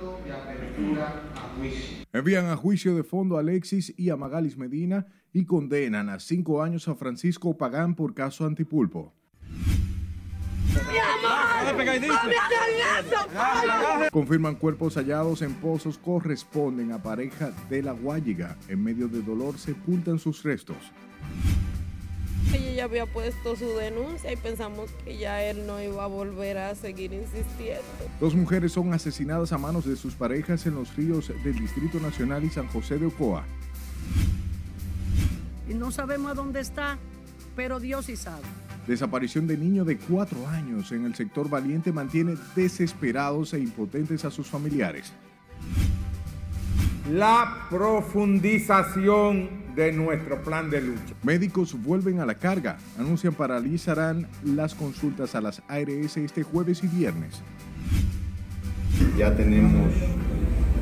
auto de apertura a juicio. Envían a juicio de fondo a Alexis y a Magalis Medina y condenan a cinco años a Francisco Pagán por caso antipulpo. Confirman cuerpos hallados en pozos corresponden a pareja de la Guayiga. En medio de dolor sepultan sus restos. Ella había puesto su denuncia y pensamos que ya él no iba a volver a seguir insistiendo. Dos mujeres son asesinadas a manos de sus parejas en los ríos del Distrito Nacional y San José de Ocoa. Y no sabemos a dónde está, pero Dios sí sabe. Desaparición de niño de cuatro años en el sector Valiente mantiene desesperados e impotentes a sus familiares. La profundización de nuestro plan de lucha. Médicos vuelven a la carga. Anuncian paralizarán las consultas a las ARS este jueves y viernes. Ya tenemos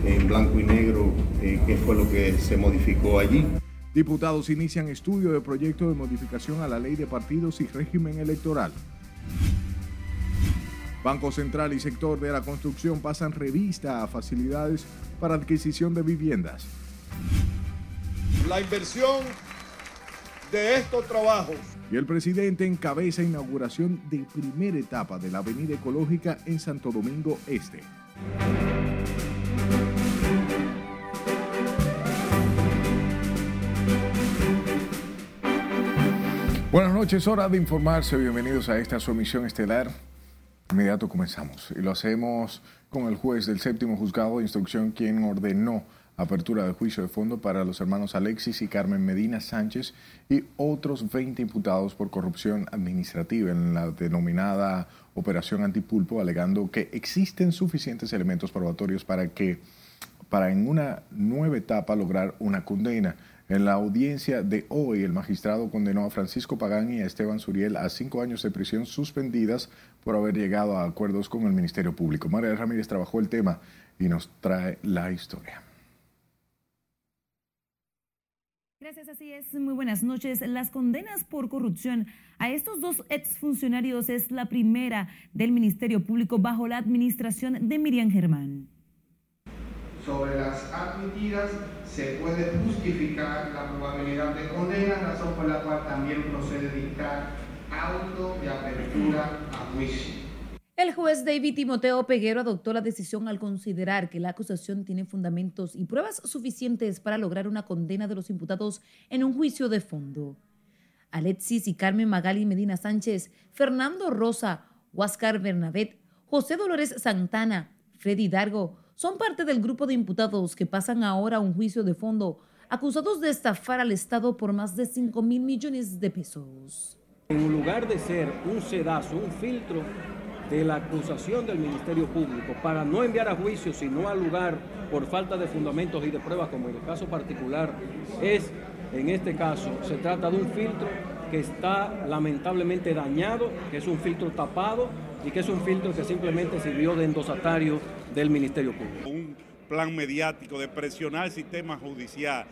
en blanco y negro eh, qué fue lo que se modificó allí. Diputados inician estudio de proyecto de modificación a la ley de partidos y régimen electoral. Banco Central y sector de la construcción pasan revista a facilidades para adquisición de viviendas. La inversión de estos trabajos. Y el presidente encabeza inauguración de primera etapa de la Avenida Ecológica en Santo Domingo Este. Buenas noches, hora de informarse. Bienvenidos a esta su emisión estelar. Inmediato comenzamos y lo hacemos con el juez del séptimo juzgado de instrucción quien ordenó apertura de juicio de fondo para los hermanos Alexis y Carmen Medina Sánchez y otros 20 imputados por corrupción administrativa en la denominada Operación Antipulpo, alegando que existen suficientes elementos probatorios para que para en una nueva etapa lograr una condena. En la audiencia de hoy, el magistrado condenó a Francisco Pagán y a Esteban Suriel a cinco años de prisión suspendidas por haber llegado a acuerdos con el Ministerio Público. María Ramírez trabajó el tema y nos trae la historia. Gracias, así es. Muy buenas noches. Las condenas por corrupción a estos dos exfuncionarios es la primera del Ministerio Público bajo la administración de Miriam Germán sobre las admitidas se puede justificar la probabilidad de condena, razón por la cual también procede dictar auto de apertura a juicio. El juez David Timoteo Peguero adoptó la decisión al considerar que la acusación tiene fundamentos y pruebas suficientes para lograr una condena de los imputados en un juicio de fondo. Alexis y Carmen Magali Medina Sánchez, Fernando Rosa, Huáscar Bernabet, José Dolores Santana, Freddy Dargo, son parte del grupo de imputados que pasan ahora a un juicio de fondo, acusados de estafar al Estado por más de 5 mil millones de pesos. En lugar de ser un sedazo, un filtro de la acusación del Ministerio Público para no enviar a juicio, sino al lugar por falta de fundamentos y de pruebas, como en el caso particular es, en este caso, se trata de un filtro que está lamentablemente dañado, que es un filtro tapado y que es un filtro que simplemente sirvió de endosatario del Ministerio Público. Un plan mediático de presionar el sistema judicial,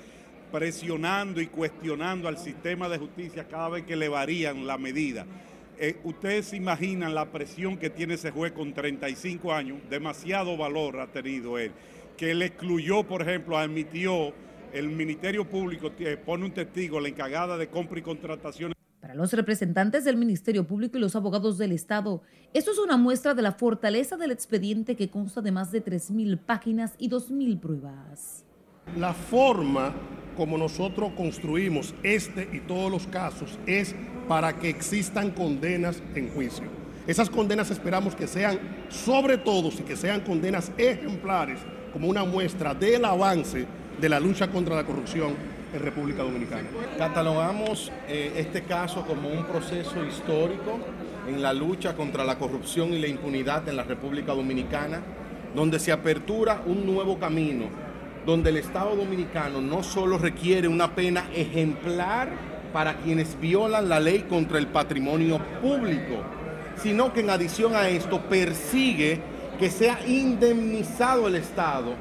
presionando y cuestionando al sistema de justicia cada vez que le varían la medida. Eh, ustedes se imaginan la presión que tiene ese juez con 35 años, demasiado valor ha tenido él, que le excluyó, por ejemplo, admitió el Ministerio Público, eh, pone un testigo, la encargada de compra y contratación para los representantes del Ministerio Público y los abogados del Estado, esto es una muestra de la fortaleza del expediente que consta de más de 3.000 páginas y 2.000 pruebas. La forma como nosotros construimos este y todos los casos es para que existan condenas en juicio. Esas condenas esperamos que sean sobre todo y que sean condenas ejemplares como una muestra del avance de la lucha contra la corrupción en República Dominicana. Catalogamos eh, este caso como un proceso histórico en la lucha contra la corrupción y la impunidad en la República Dominicana, donde se apertura un nuevo camino, donde el Estado dominicano no solo requiere una pena ejemplar para quienes violan la ley contra el patrimonio público, sino que en adición a esto persigue que sea indemnizado el Estado.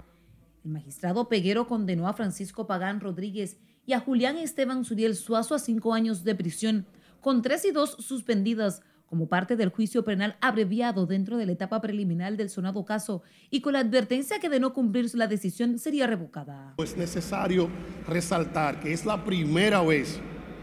El magistrado Peguero condenó a Francisco Pagán Rodríguez y a Julián Esteban Suriel Suazo a cinco años de prisión, con tres y dos suspendidas, como parte del juicio penal abreviado dentro de la etapa preliminar del sonado caso y con la advertencia que de no cumplirse la decisión sería revocada. Es necesario resaltar que es la primera vez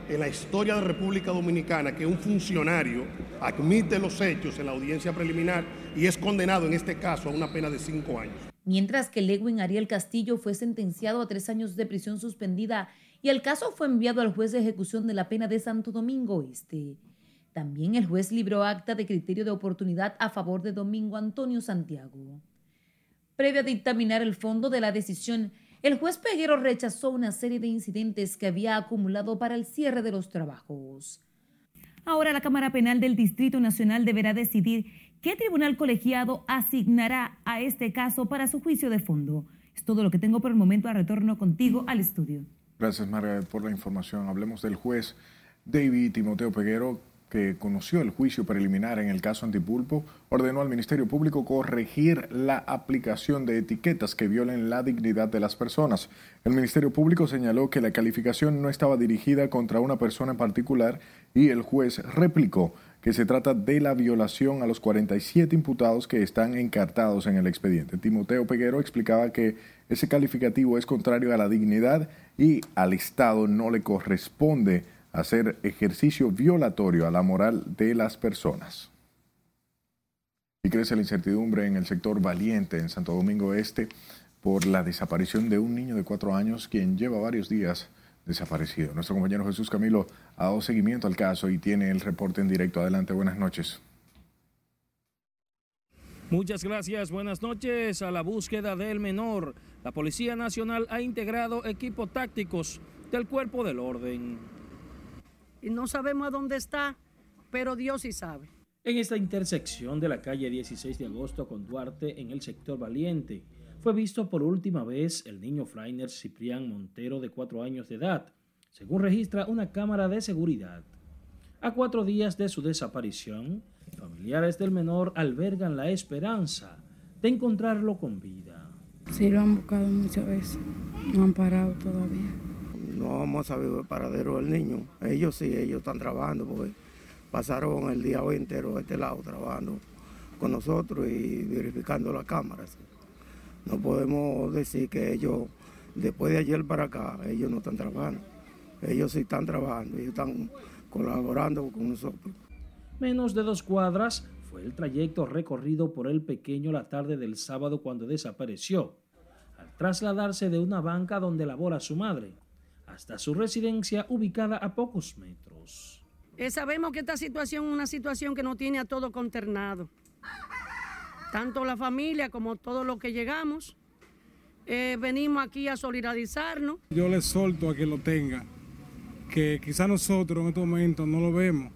en la historia de República Dominicana que un funcionario admite los hechos en la audiencia preliminar y es condenado en este caso a una pena de cinco años. Mientras que Lewin Ariel Castillo fue sentenciado a tres años de prisión suspendida y el caso fue enviado al juez de ejecución de la pena de Santo Domingo Este. También el juez libró acta de criterio de oportunidad a favor de Domingo Antonio Santiago. Previo a dictaminar el fondo de la decisión, el juez Peguero rechazó una serie de incidentes que había acumulado para el cierre de los trabajos. Ahora la Cámara Penal del Distrito Nacional deberá decidir qué tribunal colegiado asignará a este caso para su juicio de fondo. Es todo lo que tengo por el momento. A retorno contigo al estudio. Gracias, Margaret, por la información. Hablemos del juez David Timoteo Peguero, que conoció el juicio preliminar en el caso Antipulpo, ordenó al Ministerio Público corregir la aplicación de etiquetas que violen la dignidad de las personas. El Ministerio Público señaló que la calificación no estaba dirigida contra una persona en particular y el juez replicó que se trata de la violación a los 47 imputados que están encartados en el expediente. Timoteo Peguero explicaba que ese calificativo es contrario a la dignidad y al Estado no le corresponde hacer ejercicio violatorio a la moral de las personas. Y crece la incertidumbre en el sector valiente en Santo Domingo Este por la desaparición de un niño de cuatro años quien lleva varios días desaparecido. Nuestro compañero Jesús Camilo ha dado seguimiento al caso y tiene el reporte en directo. Adelante, buenas noches. Muchas gracias, buenas noches. A la búsqueda del menor, la Policía Nacional ha integrado equipos tácticos del cuerpo del orden y no sabemos a dónde está, pero Dios sí sabe. En esta intersección de la calle 16 de agosto con Duarte en el sector Valiente, fue visto por última vez el niño Frainer Ciprián Montero de cuatro años de edad, según registra una cámara de seguridad. A cuatro días de su desaparición, familiares del menor albergan la esperanza de encontrarlo con vida. Sí, lo han buscado muchas veces, no han parado todavía no vamos a saber el paradero del niño. Ellos sí, ellos están trabajando porque pasaron el día hoy entero de este lado trabajando con nosotros y verificando las cámaras. No podemos decir que ellos, después de ayer para acá, ellos no están trabajando. Ellos sí están trabajando, ellos están colaborando con nosotros. Menos de dos cuadras fue el trayecto recorrido por el pequeño la tarde del sábado cuando desapareció, al trasladarse de una banca donde labora su madre hasta su residencia ubicada a pocos metros. Eh, sabemos que esta situación es una situación que nos tiene a todos conternados. Tanto la familia como todos los que llegamos. Eh, venimos aquí a solidarizarnos. Yo le solto a quien lo tenga, que quizá nosotros en estos momentos no lo vemos,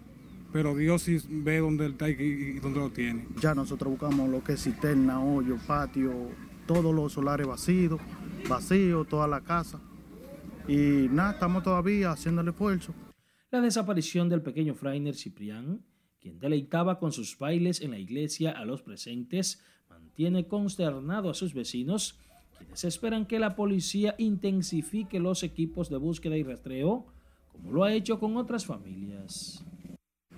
pero Dios sí ve dónde él está y, dónde lo tiene. Ya nosotros buscamos lo que es cisterna, hoyo, patio, todos los solares vacíos, vacíos, toda la casa y nada, estamos todavía haciendo el esfuerzo. La desaparición del pequeño Frainer Ciprián, quien deleitaba con sus bailes en la iglesia a los presentes, mantiene consternado a sus vecinos, quienes esperan que la policía intensifique los equipos de búsqueda y rastreo, como lo ha hecho con otras familias.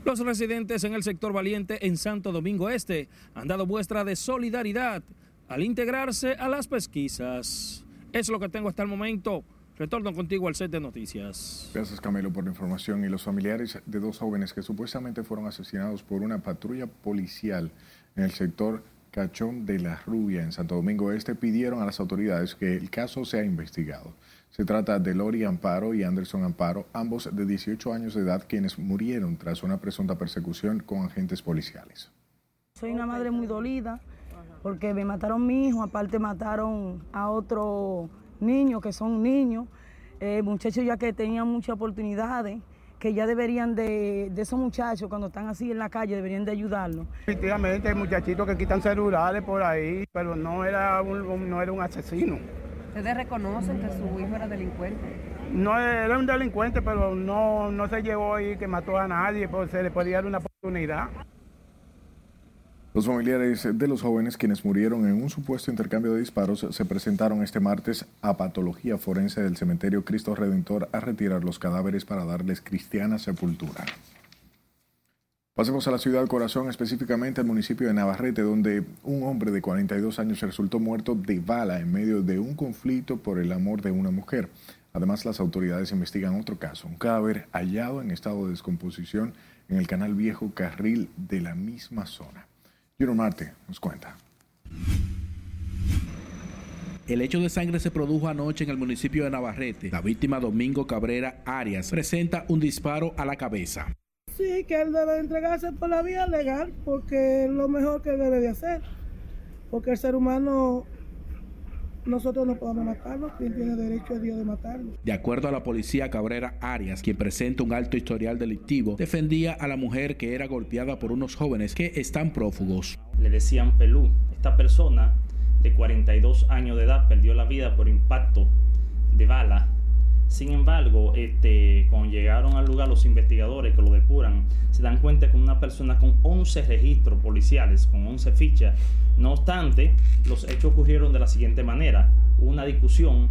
Los residentes en el sector valiente en Santo Domingo Este han dado muestra de solidaridad al integrarse a las pesquisas. Es lo que tengo hasta el momento. Retorno contigo al set de noticias. Gracias Camilo por la información. Y los familiares de dos jóvenes que supuestamente fueron asesinados por una patrulla policial en el sector Cachón de la Rubia en Santo Domingo Este pidieron a las autoridades que el caso sea investigado. Se trata de Lori Amparo y Anderson Amparo, ambos de 18 años de edad, quienes murieron tras una presunta persecución con agentes policiales. Soy una madre muy dolida porque me mataron mi hijo, aparte mataron a otro niños que son niños, eh, muchachos ya que tenían muchas oportunidades, que ya deberían de, de esos muchachos cuando están así en la calle, deberían de ayudarlos. Efectivamente, hay muchachitos que quitan celulares por ahí, pero no era un, no era un asesino. ¿Ustedes reconocen que su hijo era delincuente? No era un delincuente, pero no, no se llevó ahí que mató a nadie, pues se le podía dar una oportunidad. Los familiares de los jóvenes quienes murieron en un supuesto intercambio de disparos se presentaron este martes a patología forense del cementerio Cristo Redentor a retirar los cadáveres para darles cristiana sepultura. Pasemos a la ciudad Corazón, específicamente al municipio de Navarrete, donde un hombre de 42 años resultó muerto de bala en medio de un conflicto por el amor de una mujer. Además, las autoridades investigan otro caso, un cadáver hallado en estado de descomposición en el canal Viejo Carril de la misma zona. Junior Marte nos cuenta. El hecho de sangre se produjo anoche en el municipio de Navarrete. La víctima Domingo Cabrera Arias presenta un disparo a la cabeza. Sí, que él debe entregarse por la vía legal porque es lo mejor que debe de hacer. Porque el ser humano, nosotros no podemos matarlo, quien tiene derecho a Dios de matarlo. De acuerdo a la policía, Cabrera Arias, quien presenta un alto historial delictivo, defendía a la mujer que era golpeada por unos jóvenes que están prófugos. Le decían Pelú. Esta persona de 42 años de edad perdió la vida por impacto de bala. Sin embargo, este, cuando llegaron al lugar los investigadores que lo depuran, se dan cuenta que una persona con 11 registros policiales, con 11 fichas. No obstante, los hechos ocurrieron de la siguiente manera. Una discusión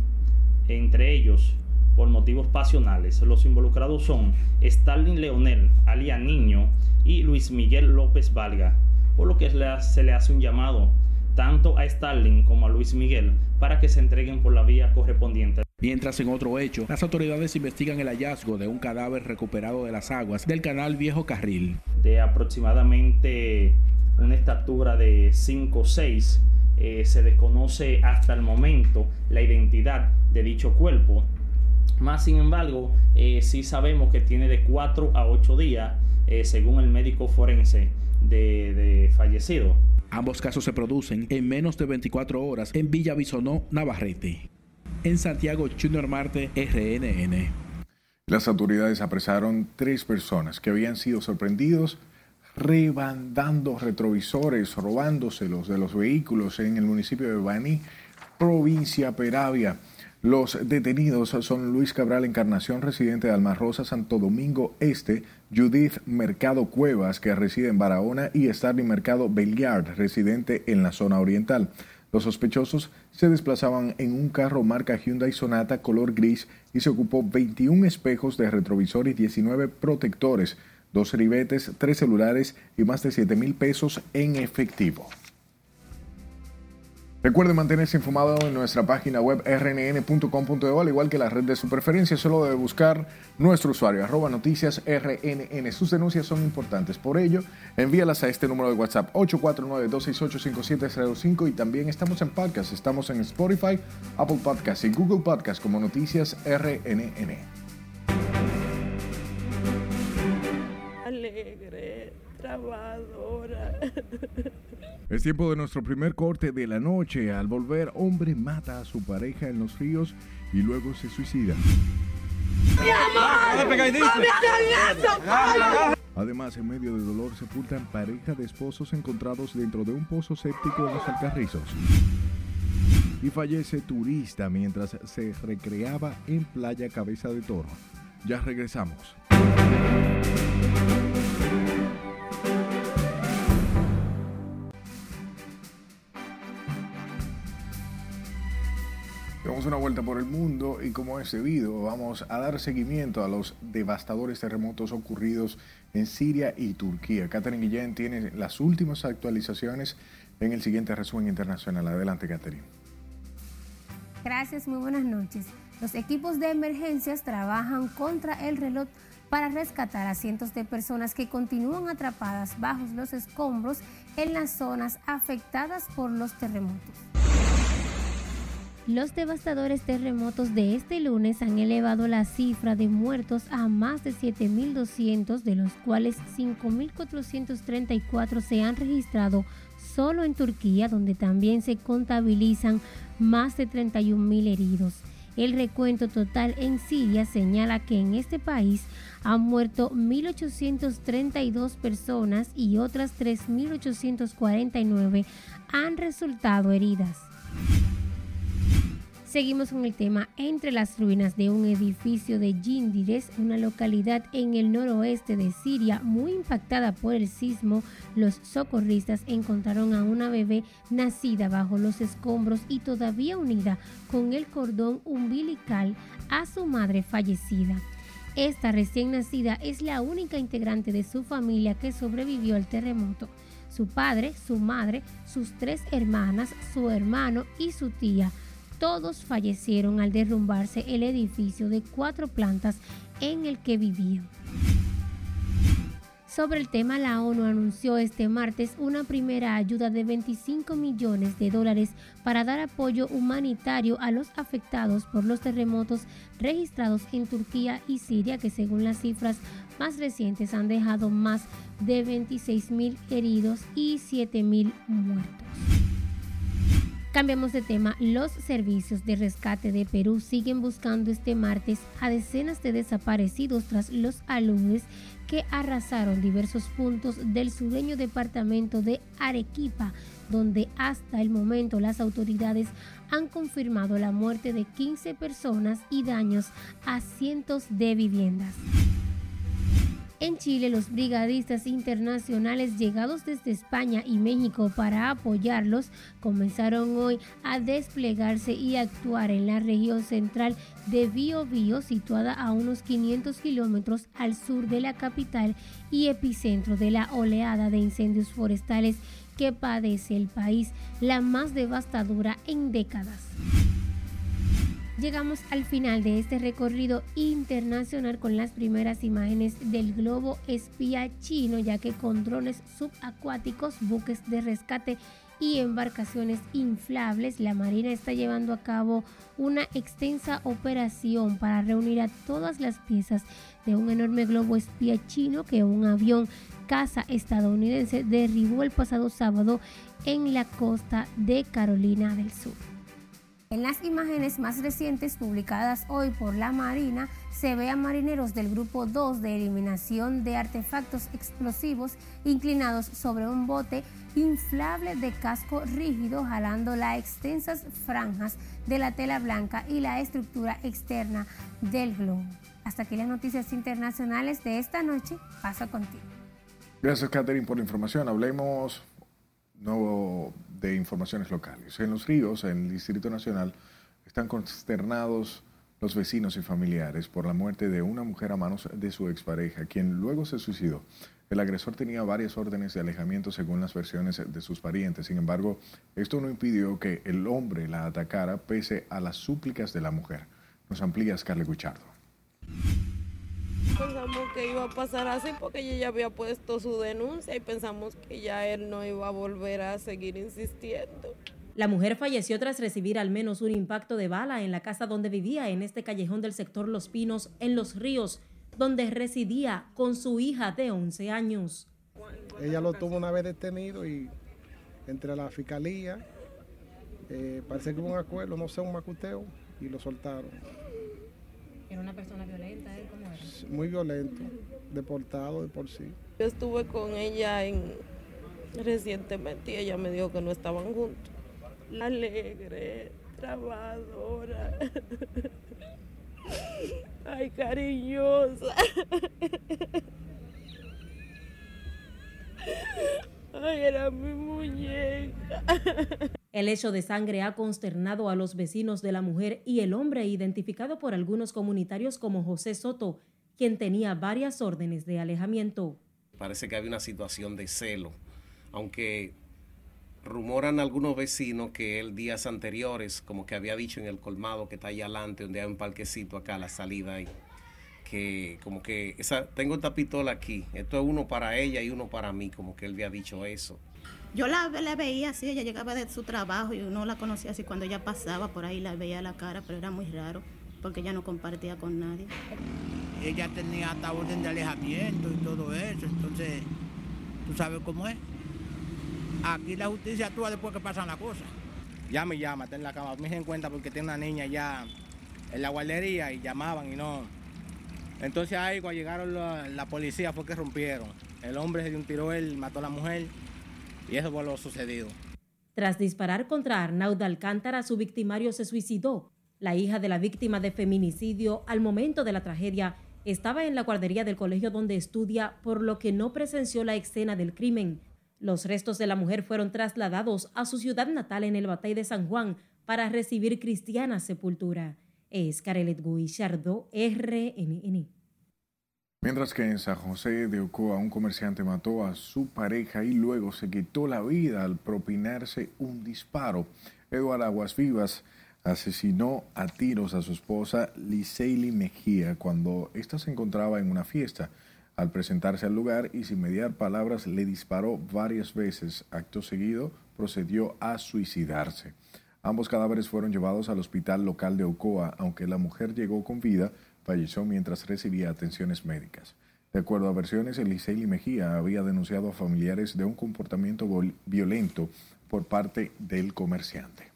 entre ellos por motivos pasionales. Los involucrados son Stalin Leonel, alias Niño, y Luis Miguel López Valga, por lo que se le hace un llamado tanto a Stalin como a Luis Miguel para que se entreguen por la vía correspondiente. Mientras en otro hecho, las autoridades investigan el hallazgo de un cadáver recuperado de las aguas del canal Viejo Carril. De aproximadamente una estatura de 5 o 6, eh, se desconoce hasta el momento la identidad de dicho cuerpo. Más sin embargo, eh, sí sabemos que tiene de 4 a 8 días, eh, según el médico forense de, de fallecido. Ambos casos se producen en menos de 24 horas en Villa Bisonó, Navarrete. En Santiago, Junior Marte, RNN. Las autoridades apresaron tres personas que habían sido sorprendidos rebandando retrovisores, robándoselos de los vehículos en el municipio de Baní, provincia Peravia. Los detenidos son Luis Cabral Encarnación, residente de Almarrosa, Santo Domingo Este, Judith Mercado Cuevas, que reside en Barahona, y Starling Mercado Belliard, residente en la zona oriental. Los sospechosos se desplazaban en un carro marca Hyundai Sonata color gris y se ocupó 21 espejos de retrovisor y 19 protectores, dos ribetes, tres celulares y más de 7 mil pesos en efectivo. Recuerde mantenerse informado en nuestra página web rnn.com.de, al igual que la red de su preferencia. Solo debe buscar nuestro usuario, arroba noticias rnn. Sus denuncias son importantes. Por ello, envíalas a este número de WhatsApp 849-268-5705 y también estamos en podcast. Estamos en Spotify, Apple Podcasts y Google Podcasts como Noticias RNN. Alegre, trabajadora. Es tiempo de nuestro primer corte de la noche. Al volver, hombre mata a su pareja en los ríos y luego se suicida. Además, en medio de dolor sepultan pareja de esposos encontrados dentro de un pozo séptico en los Alcarrizos. Y fallece turista mientras se recreaba en Playa Cabeza de Toro. Ya regresamos. Una vuelta por el mundo y como es debido, vamos a dar seguimiento a los devastadores terremotos ocurridos en Siria y Turquía. Catherine Guillén tiene las últimas actualizaciones en el siguiente resumen internacional. Adelante, Catherine. Gracias, muy buenas noches. Los equipos de emergencias trabajan contra el reloj para rescatar a cientos de personas que continúan atrapadas bajo los escombros en las zonas afectadas por los terremotos. Los devastadores terremotos de este lunes han elevado la cifra de muertos a más de 7.200, de los cuales 5.434 se han registrado solo en Turquía, donde también se contabilizan más de 31.000 heridos. El recuento total en Siria señala que en este país han muerto 1.832 personas y otras 3.849 han resultado heridas. Seguimos con el tema entre las ruinas de un edificio de Yindires, una localidad en el noroeste de Siria muy impactada por el sismo. Los socorristas encontraron a una bebé nacida bajo los escombros y todavía unida con el cordón umbilical a su madre fallecida. Esta recién nacida es la única integrante de su familia que sobrevivió al terremoto. Su padre, su madre, sus tres hermanas, su hermano y su tía, todos fallecieron al derrumbarse el edificio de cuatro plantas en el que vivían. Sobre el tema, la ONU anunció este martes una primera ayuda de 25 millones de dólares para dar apoyo humanitario a los afectados por los terremotos registrados en Turquía y Siria, que según las cifras más recientes han dejado más de 26 mil heridos y 7 mil muertos. Cambiamos de tema. Los servicios de rescate de Perú siguen buscando este martes a decenas de desaparecidos tras los aludes que arrasaron diversos puntos del sureño departamento de Arequipa, donde hasta el momento las autoridades han confirmado la muerte de 15 personas y daños a cientos de viviendas. En Chile, los brigadistas internacionales llegados desde España y México para apoyarlos comenzaron hoy a desplegarse y actuar en la región central de Biobío, situada a unos 500 kilómetros al sur de la capital y epicentro de la oleada de incendios forestales que padece el país, la más devastadora en décadas. Llegamos al final de este recorrido internacional con las primeras imágenes del globo espía chino, ya que con drones subacuáticos, buques de rescate y embarcaciones inflables, la Marina está llevando a cabo una extensa operación para reunir a todas las piezas de un enorme globo espía chino que un avión caza estadounidense derribó el pasado sábado en la costa de Carolina del Sur. En las imágenes más recientes publicadas hoy por la Marina se ve a marineros del Grupo 2 de Eliminación de Artefactos Explosivos inclinados sobre un bote inflable de casco rígido jalando las extensas franjas de la tela blanca y la estructura externa del globo. Hasta aquí las noticias internacionales de esta noche. Paso contigo. Gracias, Catherine, por la información. Hablemos nuevo de informaciones locales. En los ríos, en el Distrito Nacional, están consternados los vecinos y familiares por la muerte de una mujer a manos de su expareja, quien luego se suicidó. El agresor tenía varias órdenes de alejamiento según las versiones de sus parientes. Sin embargo, esto no impidió que el hombre la atacara pese a las súplicas de la mujer. Nos amplía Scarlett Guichardo. Pensamos que iba a pasar así porque ella ya había puesto su denuncia y pensamos que ya él no iba a volver a seguir insistiendo. La mujer falleció tras recibir al menos un impacto de bala en la casa donde vivía en este callejón del sector Los Pinos, en Los Ríos, donde residía con su hija de 11 años. Ella lo tuvo una vez detenido y entre la fiscalía, eh, parece que hubo un acuerdo, no sé, un macuteo, y lo soltaron. ¿Era una persona violenta él? ¿Cómo era? Muy violento, deportado de por sí. Yo estuve con ella en, recientemente y ella me dijo que no estaban juntos. Alegre, trabajadora. Ay, cariñosa. Ay, era mi muñeca. El hecho de sangre ha consternado a los vecinos de la mujer y el hombre identificado por algunos comunitarios como José Soto, quien tenía varias órdenes de alejamiento. Parece que había una situación de celo, aunque rumoran algunos vecinos que él días anteriores, como que había dicho en el colmado que está allá adelante, donde hay un parquecito acá la salida ahí, que como que esa, tengo esta pistola aquí, esto es uno para ella y uno para mí, como que él había dicho eso. Yo la, la, veía así, ella llegaba de su trabajo y uno la conocía así cuando ella pasaba por ahí la veía la cara, pero era muy raro porque ella no compartía con nadie. Ella tenía hasta orden de alejamiento y todo eso, entonces tú sabes cómo es. Aquí la justicia actúa después que pasan las cosas. Ya me llama, está en la cama. Me en cuenta porque tiene una niña ya en la guardería y llamaban y no. Entonces ahí cuando llegaron la, la policía fue que rompieron. El hombre se dio un tiro, él mató a la mujer y eso fue lo sucedido. Tras disparar contra Arnaud Alcántara, su victimario se suicidó. La hija de la víctima de feminicidio, al momento de la tragedia, estaba en la guardería del colegio donde estudia, por lo que no presenció la escena del crimen. Los restos de la mujer fueron trasladados a su ciudad natal en el Batey de San Juan para recibir cristiana sepultura. Es Carelet RNN. Mientras que en San José de Ocoa un comerciante mató a su pareja y luego se quitó la vida al propinarse un disparo. Eduardo Aguas Vivas asesinó a tiros a su esposa Liseili Mejía cuando ésta se encontraba en una fiesta. Al presentarse al lugar y sin mediar palabras le disparó varias veces. Acto seguido procedió a suicidarse. Ambos cadáveres fueron llevados al hospital local de Ocoa, aunque la mujer llegó con vida falleció mientras recibía atenciones médicas. De acuerdo a versiones, Elisei Mejía había denunciado a familiares de un comportamiento violento por parte del comerciante.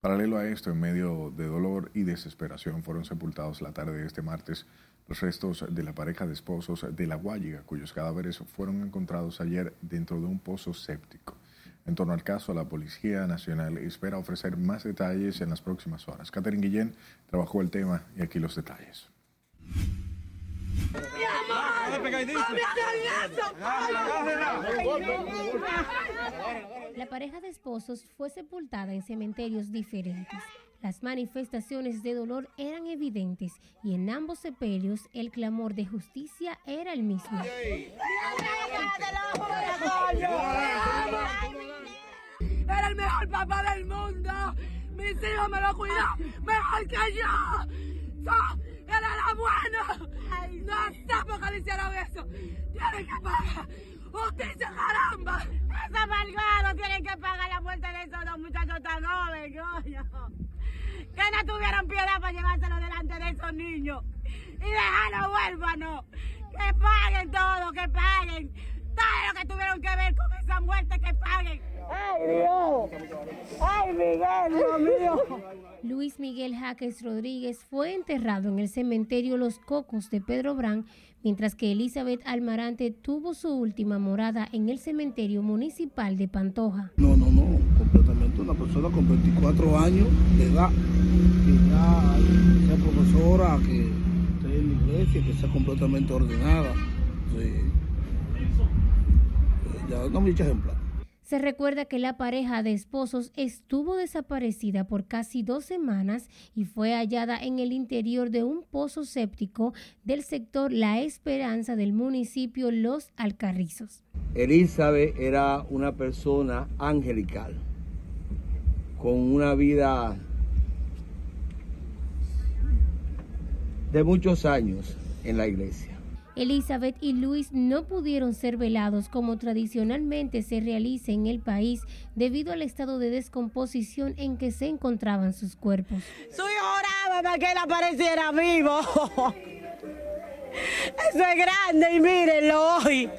Paralelo a esto, en medio de dolor y desesperación, fueron sepultados la tarde de este martes los restos de la pareja de esposos de La Guayiga, cuyos cadáveres fueron encontrados ayer dentro de un pozo séptico. En torno al caso, la Policía Nacional espera ofrecer más detalles en las próximas horas. Catherine Guillén trabajó el tema y aquí los detalles. La pareja de esposos fue sepultada en cementerios diferentes. Las manifestaciones de dolor eran evidentes y en ambos sepelios el clamor de justicia era el mismo. Era el mejor papá del mundo. Mis hijos me lo cuidan mejor que yo. Él era bueno. No sé por qué le hicieron eso. Tienen que pagar. Justicia, caramba. Esa malvado tienen que pagar la muerte de esos dos muchachos tan jóvenes, coño. Que no tuvieron piedad para llevárselo delante de esos niños. Y dejarlos huérfanos. Que paguen todo, que paguen. Todo lo que tuvieron que ver con esa muerte, que paguen. ¡Ay, Dios! ¡Ay, Miguel, Dios mío! Luis Miguel Jaques Rodríguez fue enterrado en el cementerio Los Cocos de Pedro Brán, mientras que Elizabeth Almarante tuvo su última morada en el cementerio municipal de Pantoja. No, no, una persona con 24 años de edad, que ya sea profesora, que esté en la iglesia, que sea completamente ordenada. Sí. Ya no mucha ejemplar. Se recuerda que la pareja de esposos estuvo desaparecida por casi dos semanas y fue hallada en el interior de un pozo séptico del sector La Esperanza del municipio Los Alcarrizos. Elizabeth era una persona angelical, con una vida de muchos años en la iglesia. Elizabeth y Luis no pudieron ser velados como tradicionalmente se realiza en el país debido al estado de descomposición en que se encontraban sus cuerpos. Su hijo oraba para que él apareciera vivo. Eso es grande y mírenlo hoy.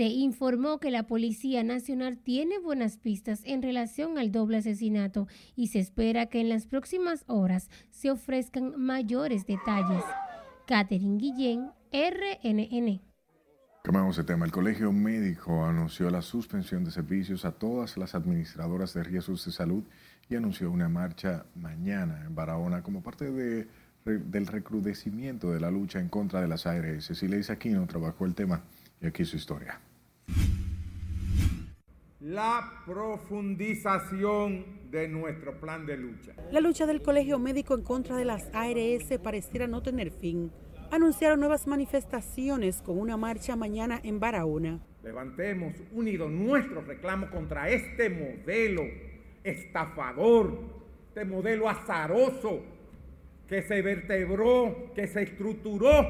Se informó que la Policía Nacional tiene buenas pistas en relación al doble asesinato y se espera que en las próximas horas se ofrezcan mayores detalles. Catherine Guillén, RNN. Cambiamos de tema. El Colegio Médico anunció la suspensión de servicios a todas las administradoras de riesgos de salud y anunció una marcha mañana en Barahona como parte de, del recrudecimiento de la lucha en contra de las ARS. Cecilia Isaquino trabajó el tema y aquí su historia. La profundización de nuestro plan de lucha. La lucha del Colegio Médico en contra de las ARS pareciera no tener fin anunciaron nuevas manifestaciones con una marcha mañana en Barahona. Levantemos unidos nuestro reclamo contra este modelo estafador, este modelo azaroso que se vertebró, que se estructuró.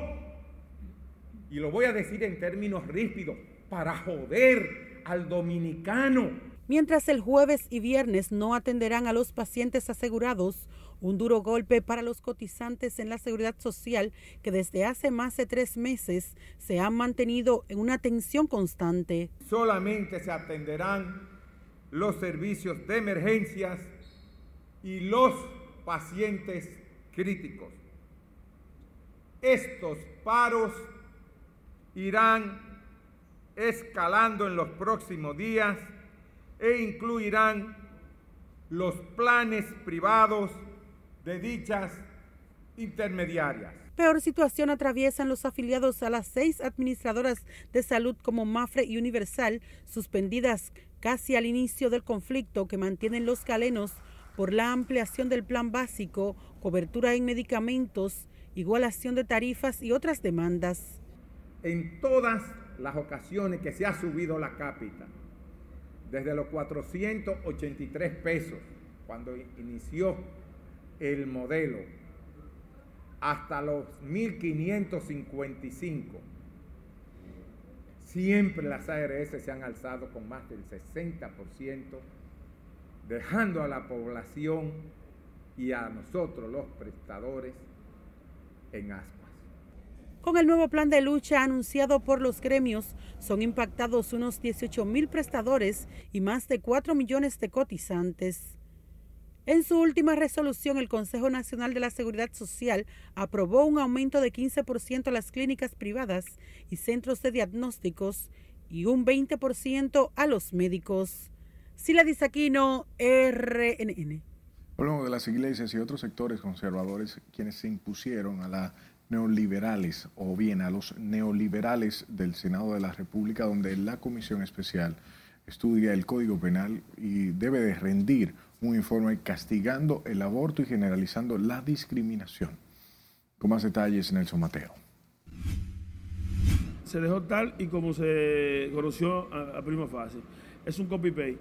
Y lo voy a decir en términos ríspidos, para joder al dominicano. Mientras el jueves y viernes no atenderán a los pacientes asegurados, un duro golpe para los cotizantes en la seguridad social que desde hace más de tres meses se han mantenido en una tensión constante. Solamente se atenderán los servicios de emergencias y los pacientes críticos. Estos paros irán escalando en los próximos días e incluirán los planes privados de dichas intermediarias. Peor situación atraviesan los afiliados a las seis administradoras de salud como Mafre y Universal, suspendidas casi al inicio del conflicto que mantienen los calenos por la ampliación del plan básico, cobertura en medicamentos igualación de tarifas y otras demandas. En todas las ocasiones que se ha subido la cápita, desde los 483 pesos cuando inició el modelo hasta los 1555, siempre las ARS se han alzado con más del 60%, dejando a la población y a nosotros los prestadores en ascuas. Con el nuevo plan de lucha anunciado por los gremios, son impactados unos 18 mil prestadores y más de 4 millones de cotizantes. En su última resolución, el Consejo Nacional de la Seguridad Social aprobó un aumento de 15% a las clínicas privadas y centros de diagnósticos y un 20% a los médicos. Sila Disaquino, RNN. Hablamos de las iglesias y otros sectores conservadores quienes se impusieron a las neoliberales o bien a los neoliberales del Senado de la República, donde la Comisión Especial estudia el Código Penal y debe de rendir un informe castigando el aborto y generalizando la discriminación. Con más detalles, Nelson Mateo. Se dejó tal y como se conoció a, a prima fase. Es un copy-paste.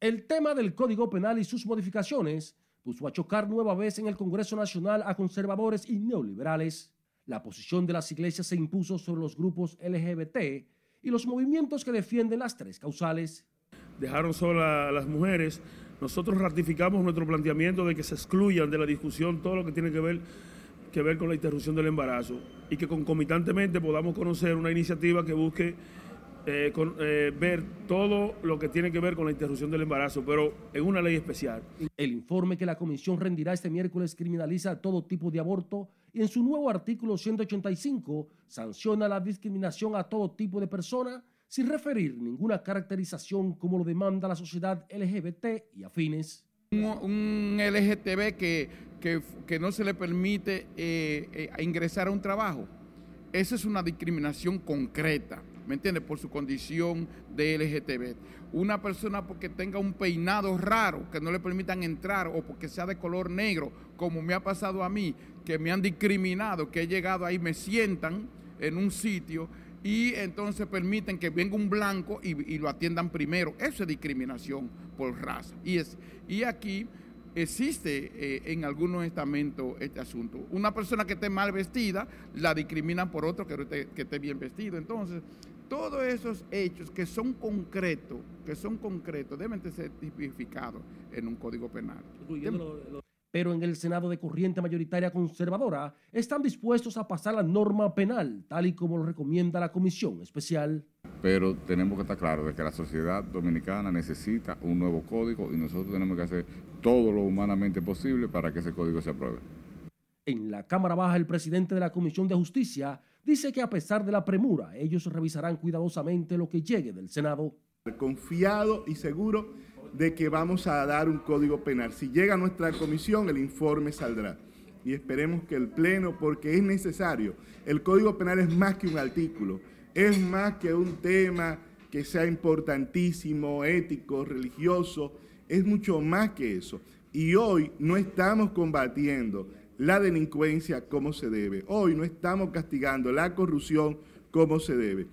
El tema del Código Penal y sus modificaciones puso a chocar nueva vez en el Congreso Nacional a conservadores y neoliberales. La posición de las iglesias se impuso sobre los grupos LGBT y los movimientos que defienden las tres causales. Dejaron sola a las mujeres. Nosotros ratificamos nuestro planteamiento de que se excluyan de la discusión todo lo que tiene que ver, que ver con la interrupción del embarazo y que concomitantemente podamos conocer una iniciativa que busque eh, con, eh, ver todo lo que tiene que ver con la interrupción del embarazo, pero en una ley especial. El informe que la comisión rendirá este miércoles criminaliza todo tipo de aborto y en su nuevo artículo 185 sanciona la discriminación a todo tipo de persona sin referir ninguna caracterización como lo demanda la sociedad LGBT y afines. Un, un LGTB que, que, que, no se le permite eh, eh, ingresar a un trabajo, esa es una discriminación concreta. ¿Me entiendes? Por su condición de LGTB. Una persona porque tenga un peinado raro, que no le permitan entrar, o porque sea de color negro, como me ha pasado a mí, que me han discriminado, que he llegado ahí, me sientan en un sitio y entonces permiten que venga un blanco y, lo atiendan primero. Eso es discriminación por raza. Y, es, y aquí existe eh, en algunos estamentos este asunto. Una persona que esté mal vestida la discriminan por otro que esté bien vestido. Entonces, todos esos hechos que son concretos, que son concretos, deben de ser tipificados en un código penal. Pero en el Senado de corriente mayoritaria conservadora están dispuestos a pasar la norma penal, tal y como lo recomienda la Comisión Especial. Pero tenemos que estar claros de que la sociedad dominicana necesita un nuevo código y nosotros tenemos que hacer todo lo humanamente posible para que ese código se apruebe. En la Cámara Baja, el presidente de la Comisión de Justicia dice que a pesar de la premura, ellos revisarán cuidadosamente lo que llegue del Senado. Confiado y seguro de que vamos a dar un código penal. Si llega a nuestra comisión, el informe saldrá. Y esperemos que el Pleno, porque es necesario, el código penal es más que un artículo, es más que un tema que sea importantísimo, ético, religioso, es mucho más que eso. Y hoy no estamos combatiendo la delincuencia como se debe. Hoy no estamos castigando la corrupción como se debe.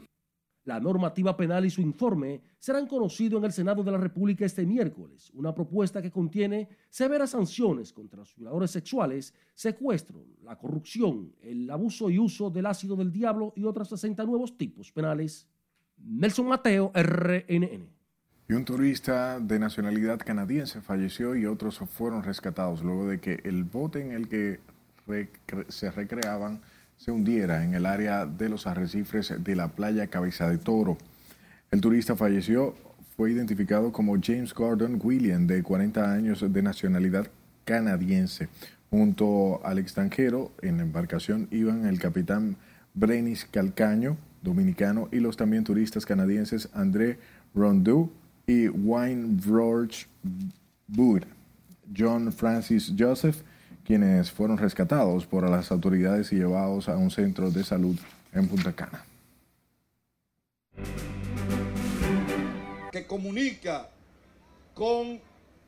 La normativa penal y su informe serán conocidos en el Senado de la República este miércoles, una propuesta que contiene severas sanciones contra los violadores sexuales, secuestro, la corrupción, el abuso y uso del ácido del diablo y otros 60 nuevos tipos penales. Nelson Mateo, RNN. Y un turista de nacionalidad canadiense falleció y otros fueron rescatados luego de que el bote en el que se recreaban se hundiera en el área de los arrecifes de la playa Cabeza de Toro. El turista falleció, fue identificado como James Gordon William, de 40 años de nacionalidad canadiense. Junto al extranjero en la embarcación iban el capitán Brenis Calcaño, dominicano, y los también turistas canadienses André Rondeau y Wayne George Wood, John Francis Joseph, quienes fueron rescatados por las autoridades y llevados a un centro de salud en Punta Cana. Que comunica con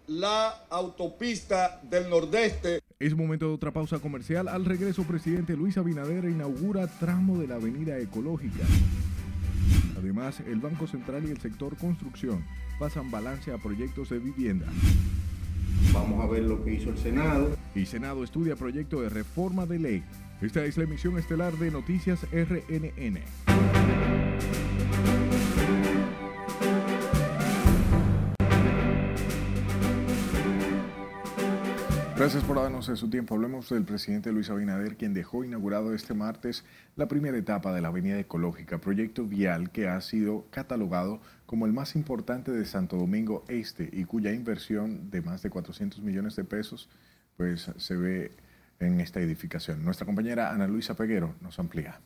la autopista del Nordeste. Es momento de otra pausa comercial. Al regreso, presidente Luis Abinader inaugura tramo de la avenida ecológica. Además, el Banco Central y el sector construcción pasan balance a proyectos de vivienda. Vamos a ver lo que hizo el Senado. Y Senado estudia proyecto de reforma de ley. Esta es la emisión estelar de Noticias RNN. Gracias por darnos su tiempo. Hablemos del presidente Luis Abinader, quien dejó inaugurado este martes la primera etapa de la Avenida Ecológica, proyecto vial que ha sido catalogado como el más importante de Santo Domingo Este y cuya inversión de más de 400 millones de pesos pues se ve en esta edificación. Nuestra compañera Ana Luisa Peguero nos amplía.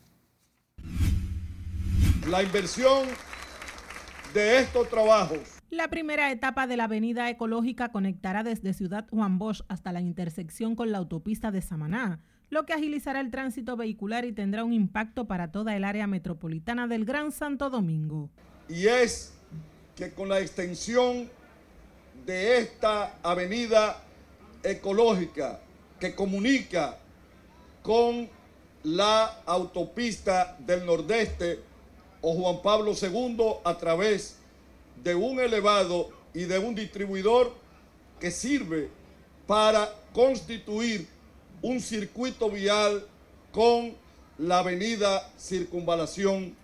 La inversión de estos trabajos la primera etapa de la avenida ecológica conectará desde Ciudad Juan Bosch hasta la intersección con la autopista de Samaná, lo que agilizará el tránsito vehicular y tendrá un impacto para toda el área metropolitana del Gran Santo Domingo. Y es que con la extensión de esta avenida ecológica que comunica con la autopista del Nordeste o Juan Pablo II a través de un elevado y de un distribuidor que sirve para constituir un circuito vial con la avenida Circunvalación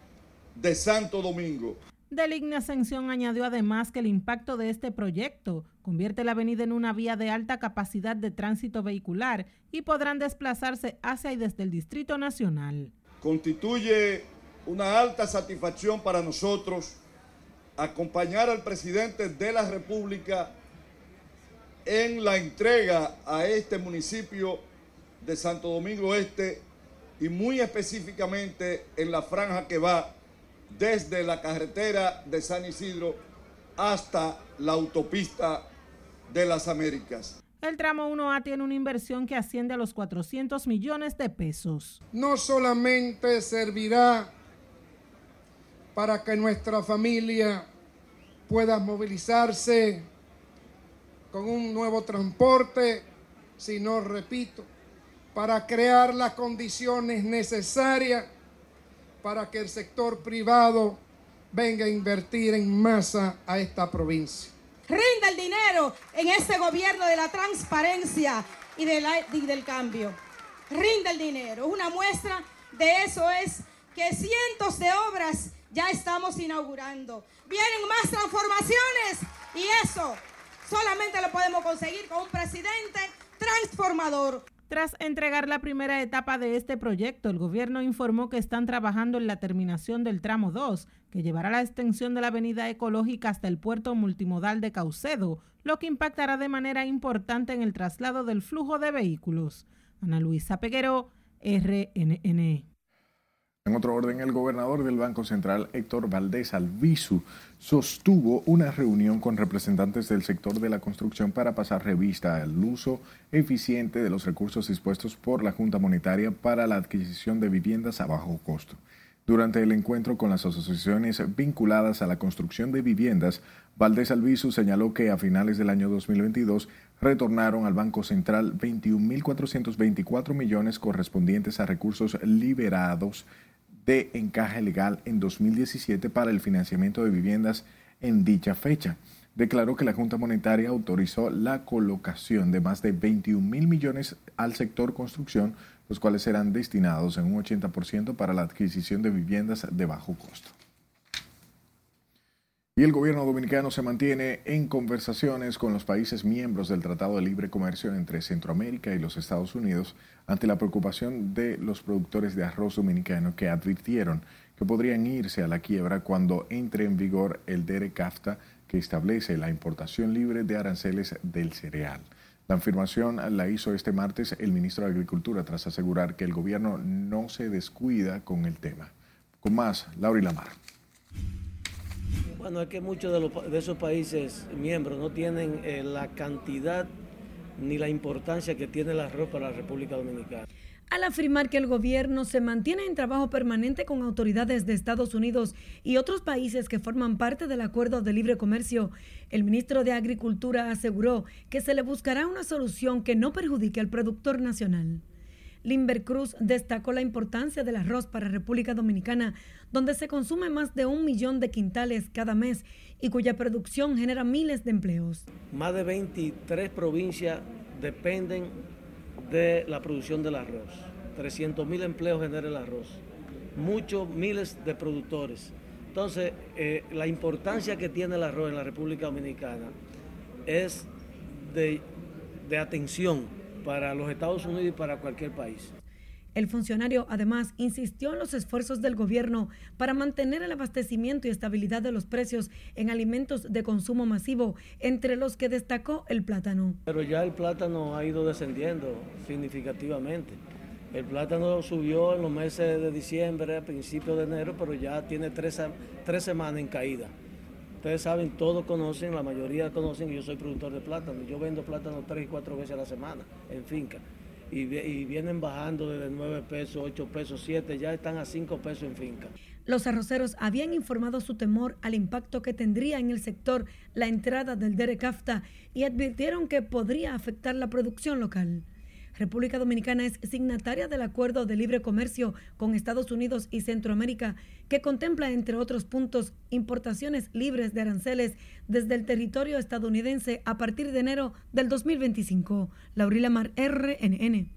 de Santo Domingo. Deligna Ascensión añadió además que el impacto de este proyecto convierte la avenida en una vía de alta capacidad de tránsito vehicular y podrán desplazarse hacia y desde el Distrito Nacional. Constituye una alta satisfacción para nosotros acompañar al presidente de la República en la entrega a este municipio de Santo Domingo Este y muy específicamente en la franja que va desde la carretera de San Isidro hasta la autopista de las Américas. El tramo 1A tiene una inversión que asciende a los 400 millones de pesos. No solamente servirá para que nuestra familia pueda movilizarse con un nuevo transporte, sino, repito, para crear las condiciones necesarias para que el sector privado venga a invertir en masa a esta provincia. Rinda el dinero en este gobierno de la transparencia y, y del cambio. Rinda el dinero. Una muestra de eso es que cientos de obras ya estamos inaugurando. Vienen más transformaciones y eso solamente lo podemos conseguir con un presidente transformador. Tras entregar la primera etapa de este proyecto, el gobierno informó que están trabajando en la terminación del tramo 2, que llevará la extensión de la avenida ecológica hasta el puerto multimodal de Caucedo, lo que impactará de manera importante en el traslado del flujo de vehículos. Ana Luisa Peguero, RNN. En otro orden, el gobernador del Banco Central, Héctor Valdés Albizu, sostuvo una reunión con representantes del sector de la construcción para pasar revista al uso eficiente de los recursos dispuestos por la Junta Monetaria para la adquisición de viviendas a bajo costo. Durante el encuentro con las asociaciones vinculadas a la construcción de viviendas, Valdés Albizu señaló que a finales del año 2022 retornaron al Banco Central 21.424 millones correspondientes a recursos liberados de encaje legal en 2017 para el financiamiento de viviendas en dicha fecha. Declaró que la Junta Monetaria autorizó la colocación de más de 21 mil millones al sector construcción, los cuales serán destinados en un 80% para la adquisición de viviendas de bajo costo. Y el gobierno dominicano se mantiene en conversaciones con los países miembros del Tratado de Libre Comercio entre Centroamérica y los Estados Unidos ante la preocupación de los productores de arroz dominicano que advirtieron que podrían irse a la quiebra cuando entre en vigor el DERE-CAFTA que establece la importación libre de aranceles del cereal. La afirmación la hizo este martes el ministro de Agricultura tras asegurar que el gobierno no se descuida con el tema. Con más, Laura Lamar. Bueno, es que muchos de, esos países miembros no tienen eh, la cantidad ni la importancia que tiene el arroz para la República Dominicana. al afirmar que el gobierno se mantiene en trabajo permanente con autoridades de Estados Unidos y otros países que forman parte del acuerdo de libre comercio. El ministro de Agricultura aseguró que se le buscará una solución que no perjudique al productor nacional. Limber Cruz destacó la importancia del arroz para República Dominicana, donde se consume más de un millón de quintales cada mes y cuya producción genera miles de empleos. Más de 23 provincias dependen de la producción del arroz. 300 mil empleos genera el arroz. Muchos miles de productores. Entonces, eh, la importancia que tiene el arroz en la República Dominicana es de, de atención para los Estados Unidos y para cualquier país. El funcionario además insistió en los esfuerzos del gobierno para mantener el abastecimiento y estabilidad de los precios en alimentos de consumo masivo, entre los que destacó el plátano. Pero ya el plátano ha ido descendiendo significativamente. El plátano subió en los meses de diciembre, a principios de enero, pero ya tiene tres, tres semanas en caída. Ustedes saben, todos conocen, la mayoría conocen que yo soy productor de plátano. Yo vendo plátano tres y cuatro veces a la semana en finca. Y, vienen bajando desde 9 pesos, 8 pesos, 7, ya están a 5 pesos en finca. Los arroceros habían informado su temor al impacto que tendría en el sector la entrada del DERECAFTA y advirtieron que podría afectar la producción local. República Dominicana es signataria del Acuerdo de Libre Comercio con Estados Unidos y Centroamérica, que contempla, entre otros puntos, importaciones libres de aranceles desde el territorio estadounidense a partir de enero del 2025. Laurila Mar, RNN.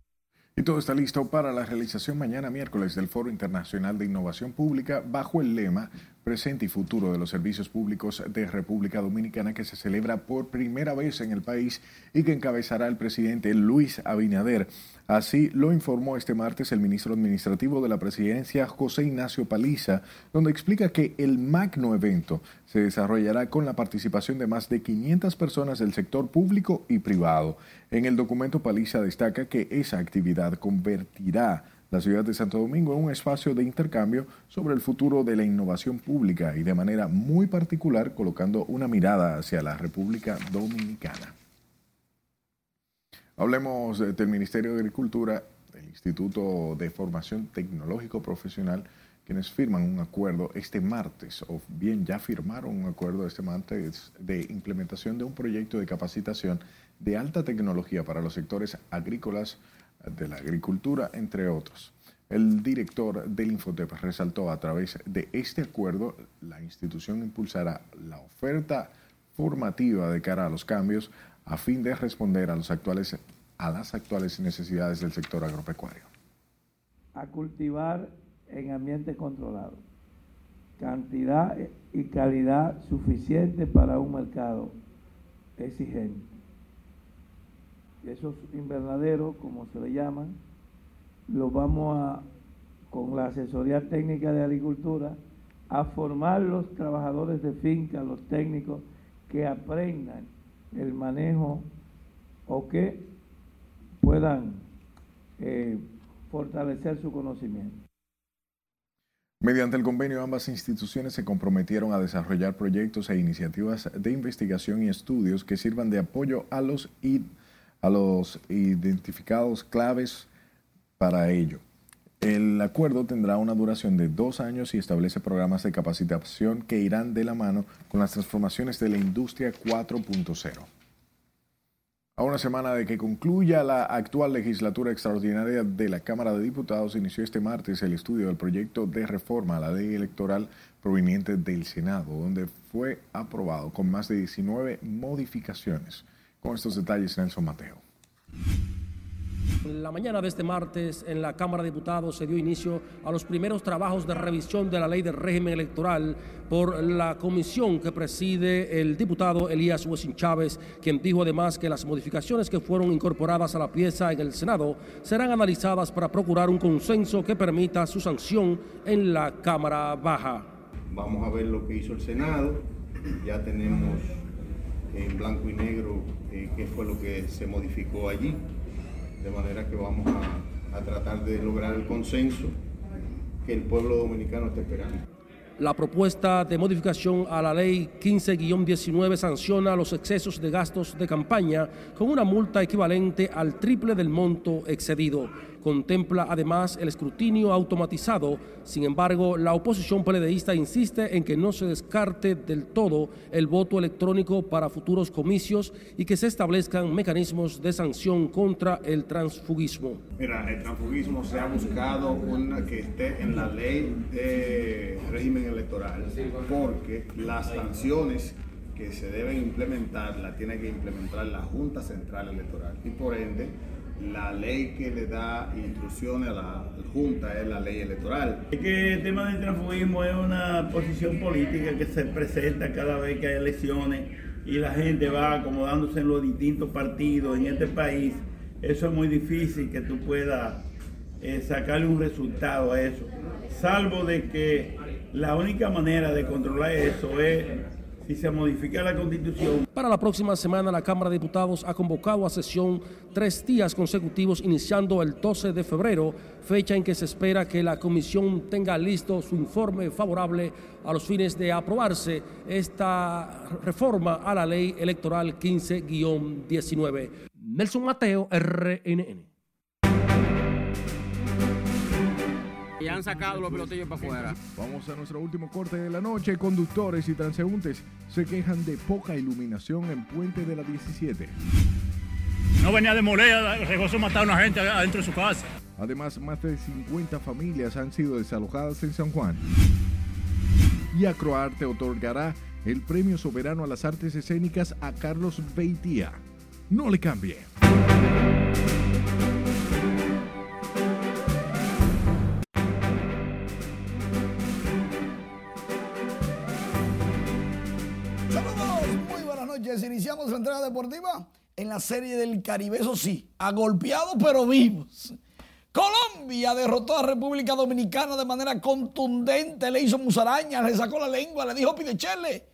Y todo está listo para la realización mañana miércoles del Foro Internacional de Innovación Pública bajo el lema presente y futuro de los servicios públicos de República Dominicana que se celebra por primera vez en el país y que encabezará el presidente Luis Abinader. Así lo informó este martes el ministro administrativo de la presidencia, José Ignacio Paliza, donde explica que el magno evento se desarrollará con la participación de más de 500 personas del sector público y privado. En el documento Paliza destaca que esa actividad convertirá la ciudad de Santo Domingo es un espacio de intercambio sobre el futuro de la innovación pública y de manera muy particular colocando una mirada hacia la República Dominicana. Hablemos del Ministerio de Agricultura, del Instituto de Formación Tecnológico Profesional, quienes firman un acuerdo este martes, o bien ya firmaron un acuerdo este martes de implementación de un proyecto de capacitación de alta tecnología para los sectores agrícolas, de la agricultura, entre otros. El director del Infotep resaltó a través de este acuerdo, la institución impulsará la oferta formativa de cara a los cambios a fin de responder a, las actuales necesidades del sector agropecuario. A cultivar en ambiente controlado, cantidad y calidad suficiente para un mercado exigente esos invernaderos, como se le llaman, los vamos a, con la asesoría técnica de agricultura, a formar los trabajadores de finca, los técnicos, que aprendan el manejo o que puedan eh, fortalecer su conocimiento. Mediante el convenio, ambas instituciones se comprometieron a desarrollar proyectos e iniciativas de investigación y estudios que sirvan de apoyo a los a los identificados claves para ello. El acuerdo tendrá una duración de dos años y establece programas de capacitación que irán de la mano con las transformaciones de la industria 4.0. A una semana de que concluya la actual legislatura extraordinaria de la Cámara de Diputados, inició este martes el estudio del proyecto de reforma a la ley electoral proveniente del Senado, donde fue aprobado con más de 19 modificaciones. Con estos detalles, Nelson Mateo. La mañana de este martes en la Cámara de Diputados se dio inicio a los primeros trabajos de revisión de la ley del régimen electoral por la comisión que preside el diputado Elías Huesin Chávez, quien dijo además que las modificaciones que fueron incorporadas a la pieza en el Senado serán analizadas para procurar un consenso que permita su sanción en la Cámara Baja. Vamos a ver lo que hizo el Senado, ya tenemos en blanco y negro eh, qué fue lo que se modificó allí, de manera que vamos a, a tratar de lograr el consenso que el pueblo dominicano está esperando. La propuesta de modificación a la ley 15-19 sanciona los excesos de gastos de campaña con una multa equivalente al triple del monto excedido. Contempla además el escrutinio automatizado. Sin embargo, la oposición peledeísta insiste en que no se descarte del todo el voto electrónico para futuros comicios y que se establezcan mecanismos de sanción contra el transfugismo. Mira, el transfugismo se ha buscado una que esté en la ley de régimen electoral porque las sanciones que se deben implementar la tiene que implementar la Junta Central Electoral y por ende la ley que le da instrucciones a la Junta es la ley electoral. Es que el tema del transfugismo es una posición política que se presenta cada vez que hay elecciones y la gente va acomodándose en los distintos partidos en este país. Eso es muy difícil que tú puedas eh, sacarle un resultado a eso. Salvo de que la única manera de controlar eso es si se modifica la constitución. Para la próxima semana, la Cámara de Diputados ha convocado a sesión tres días consecutivos, iniciando el 12 de febrero, fecha en que se espera que la comisión tenga listo su informe favorable a los fines de aprobarse esta reforma a la ley electoral 15-19. Nelson Mateo, RNN. Y han sacado los pelotillos para afuera. Vamos a nuestro último corte de la noche. Conductores y transeúntes se quejan de poca iluminación en Puente de la 17. No venía de molea, regozo matar a una gente adentro de su casa. Además, más de 50 familias han sido desalojadas en San Juan. Y Acroarte otorgará el Premio Soberano a las Artes Escénicas a Carlos Beitía. No le cambie. Iniciamos la entrega deportiva en la serie del Caribe, eso sí, agolpeados pero vivos. Colombia derrotó a República Dominicana de manera contundente, le hizo musaraña, le sacó la lengua, le dijo pidechele.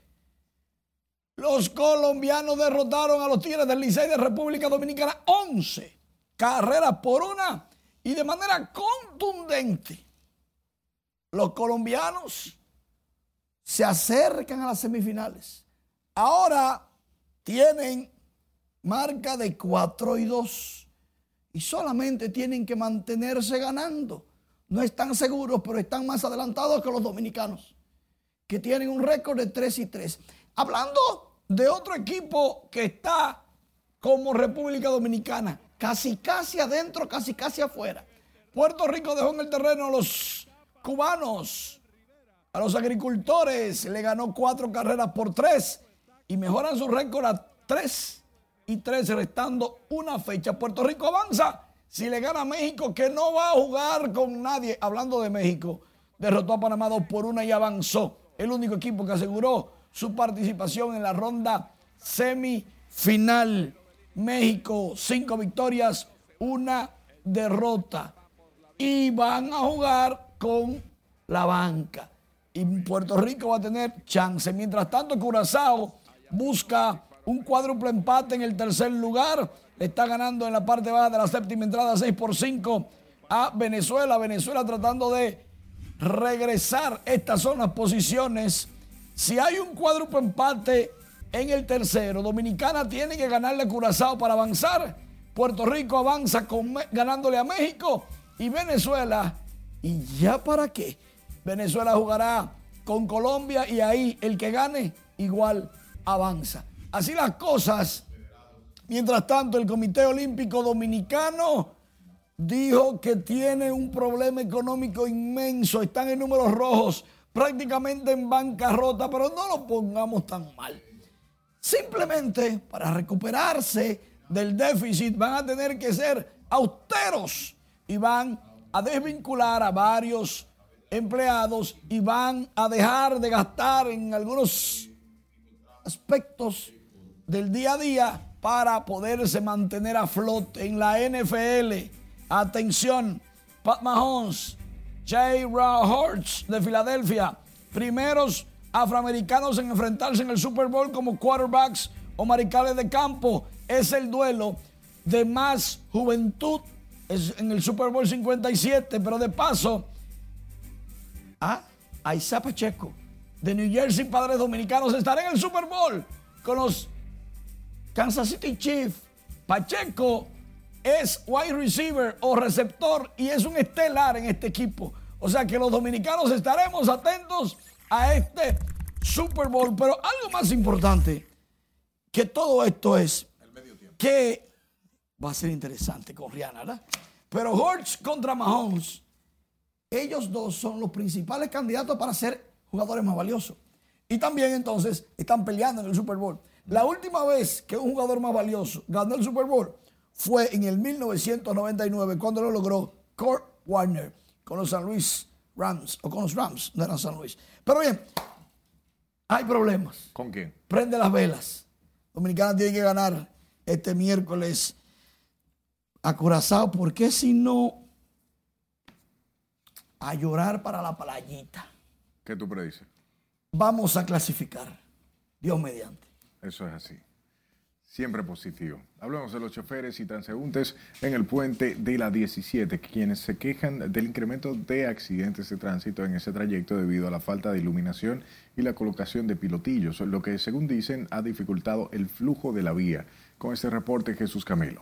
Los colombianos derrotaron a los Tigres del Licey de República Dominicana 11 carreras por una y de manera contundente. Los colombianos se acercan a las semifinales. Ahora tienen marca de 4 y 2 y solamente tienen que mantenerse ganando. No están seguros, pero están más adelantados que los dominicanos, que tienen un récord de 3 y 3. Hablando de otro equipo que está como República Dominicana, casi casi adentro, casi casi afuera. Puerto Rico dejó en el terreno a los cubanos, a los agricultores, le ganó cuatro carreras por tres y mejoran su récord a 3 y 3 restando una fecha. Puerto Rico avanza si le gana a México que no va a jugar con nadie. Hablando de México, derrotó a Panamá 2 por 1 y avanzó. El único equipo que aseguró su participación en la ronda semifinal. México, cinco victorias, una derrota. Y van a jugar con la banca. Y Puerto Rico va a tener chance. Mientras tanto, Curazao busca un cuádruple empate en el tercer lugar. está ganando en la parte baja de la séptima entrada 6 por 5 a Venezuela. Venezuela tratando de regresar estas son las posiciones. Si hay un cuádruple empate en el tercero, Dominicana tiene que ganarle a Curazao para avanzar. Puerto Rico avanza con, ganándole a México y Venezuela. ¿Y ya para qué? Venezuela jugará con Colombia y ahí el que gane igual avanza. Así las cosas. Mientras tanto, el Comité Olímpico Dominicano dijo que tiene un problema económico inmenso, están en números rojos, prácticamente en bancarrota, pero no lo pongamos tan mal. Simplemente para recuperarse del déficit van a tener que ser austeros y van a desvincular a varios empleados y van a dejar de gastar en algunos aspectos del día a día para poderse mantener a flote en la NFL. Atención, Pat Mahomes, J. Hortz de Filadelfia, primeros afroamericanos en enfrentarse en el Super Bowl como quarterbacks o maricales de campo. Es el duelo de más juventud en el Super Bowl 57, pero de paso, ¿ah? a Isa Pacheco de New Jersey, padres dominicanos, estará en el Super Bowl con los Kansas City Chiefs. Pacheco es wide receiver o receptor y es un estelar en este equipo. O sea que los dominicanos estaremos atentos a este Super Bowl. Pero algo más importante que todo esto es que va a ser interesante con Rihanna, ¿verdad? Pero Hortz contra Mahomes, ellos dos son los principales candidatos para ser jugadores más valiosos. Y también entonces están peleando en el Super Bowl. La última vez que un jugador más valioso ganó el Super Bowl fue en el 1999 cuando lo logró Kurt Warner con los San Luis Rams, o con los Rams, no eran San Luis. Pero bien, hay problemas. ¿Con quién? Prende las velas. Dominicana tiene que ganar este miércoles a Curazao, porque si no, a llorar para la playita. ¿Qué tú predices? Vamos a clasificar. Dios mediante. Eso es así. Siempre positivo. Hablamos de los choferes y transeúntes en el puente de la 17, quienes se quejan del incremento de accidentes de tránsito en ese trayecto debido a la falta de iluminación y la colocación de pilotillos, lo que según dicen ha dificultado el flujo de la vía. Con este reporte Jesús Camilo.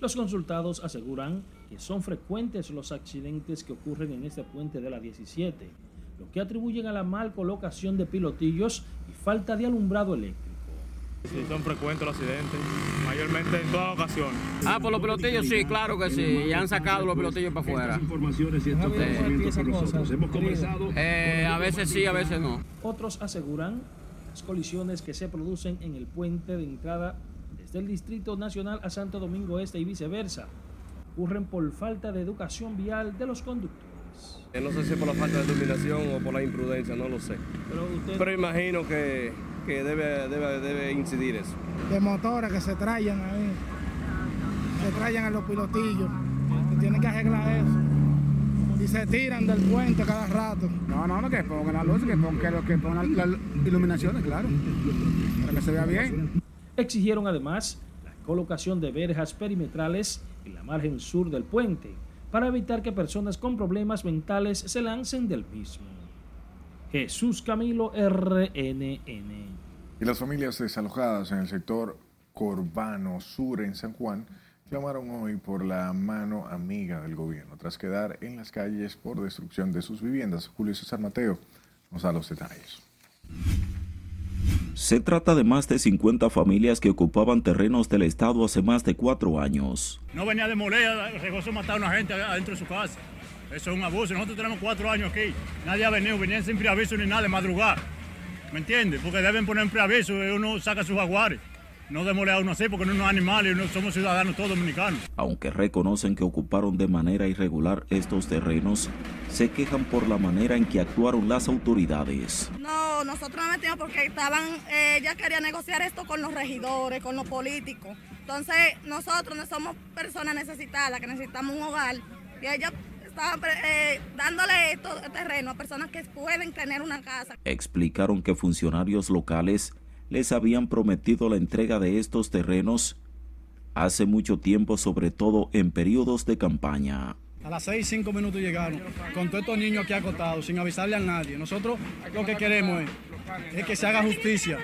Los consultados aseguran que son frecuentes los accidentes que ocurren en este puente de la 17, lo que atribuyen a la mal colocación de pilotillos y falta de alumbrado eléctrico. Sí, son frecuentes los accidentes, mayormente en todas ocasiones. Ah, por los pilotillos sí, claro que sí, y han sacado los pilotillos para afuera. informaciones y estos nosotros. Hemos conversado. Eh, a veces sí, a veces no. Otros aseguran las colisiones que se producen en el puente de entrada desde el Distrito Nacional a Santo Domingo Este y viceversa ocurren por falta de educación vial de los conductores. No sé si por la falta de iluminación o por la imprudencia, no lo sé. Pero, imagino que, que debe, debe, debe incidir eso. De motores que se traigan ahí, se traigan a los pilotillos, que tienen que arreglar eso. Y se tiran del puente cada rato. No, no, no, que pongan la luz, que pongan, que pongan las iluminaciones, claro, para que se vea bien. Exigieron además la colocación de verjas perimetrales en la margen sur del puente para evitar que personas con problemas mentales se lancen del mismo. Jesús Camilo RNN. Y las familias desalojadas en el sector Corbano Sur en San Juan clamaron hoy por la mano amiga del gobierno tras quedar en las calles por destrucción de sus viviendas. Julio César Mateo nos da los detalles. Se trata de más de 50 familias que ocupaban terrenos del Estado hace más de cuatro años. No venía de molea, regozo matar a una gente adentro de su casa. Eso es un abuso. Nosotros tenemos cuatro años aquí. Nadie ha venido, venían sin preaviso ni nada de madrugar. ¿Me entiendes? Porque deben poner en preaviso y uno saca sus jaguares. No demoler a uno así porque no somos animales, no somos ciudadanos todos dominicanos. Aunque reconocen que ocuparon de manera irregular estos terrenos, se quejan por la manera en que actuaron las autoridades. No, nosotros no metimos porque estaban, eh, ya querían negociar esto con los regidores, con los políticos. Entonces, nosotros no somos personas necesitadas, que necesitamos un hogar. Y ellos estaban eh, dándole estos terrenos a personas que pueden tener una casa. Explicaron que funcionarios locales les habían prometido la entrega de estos terrenos hace mucho tiempo, sobre todo en periodos de campaña. A las seis, cinco minutos llegaron, con todos estos niños aquí acotados, sin avisarle a nadie. Nosotros lo que queremos es, que se haga justicia.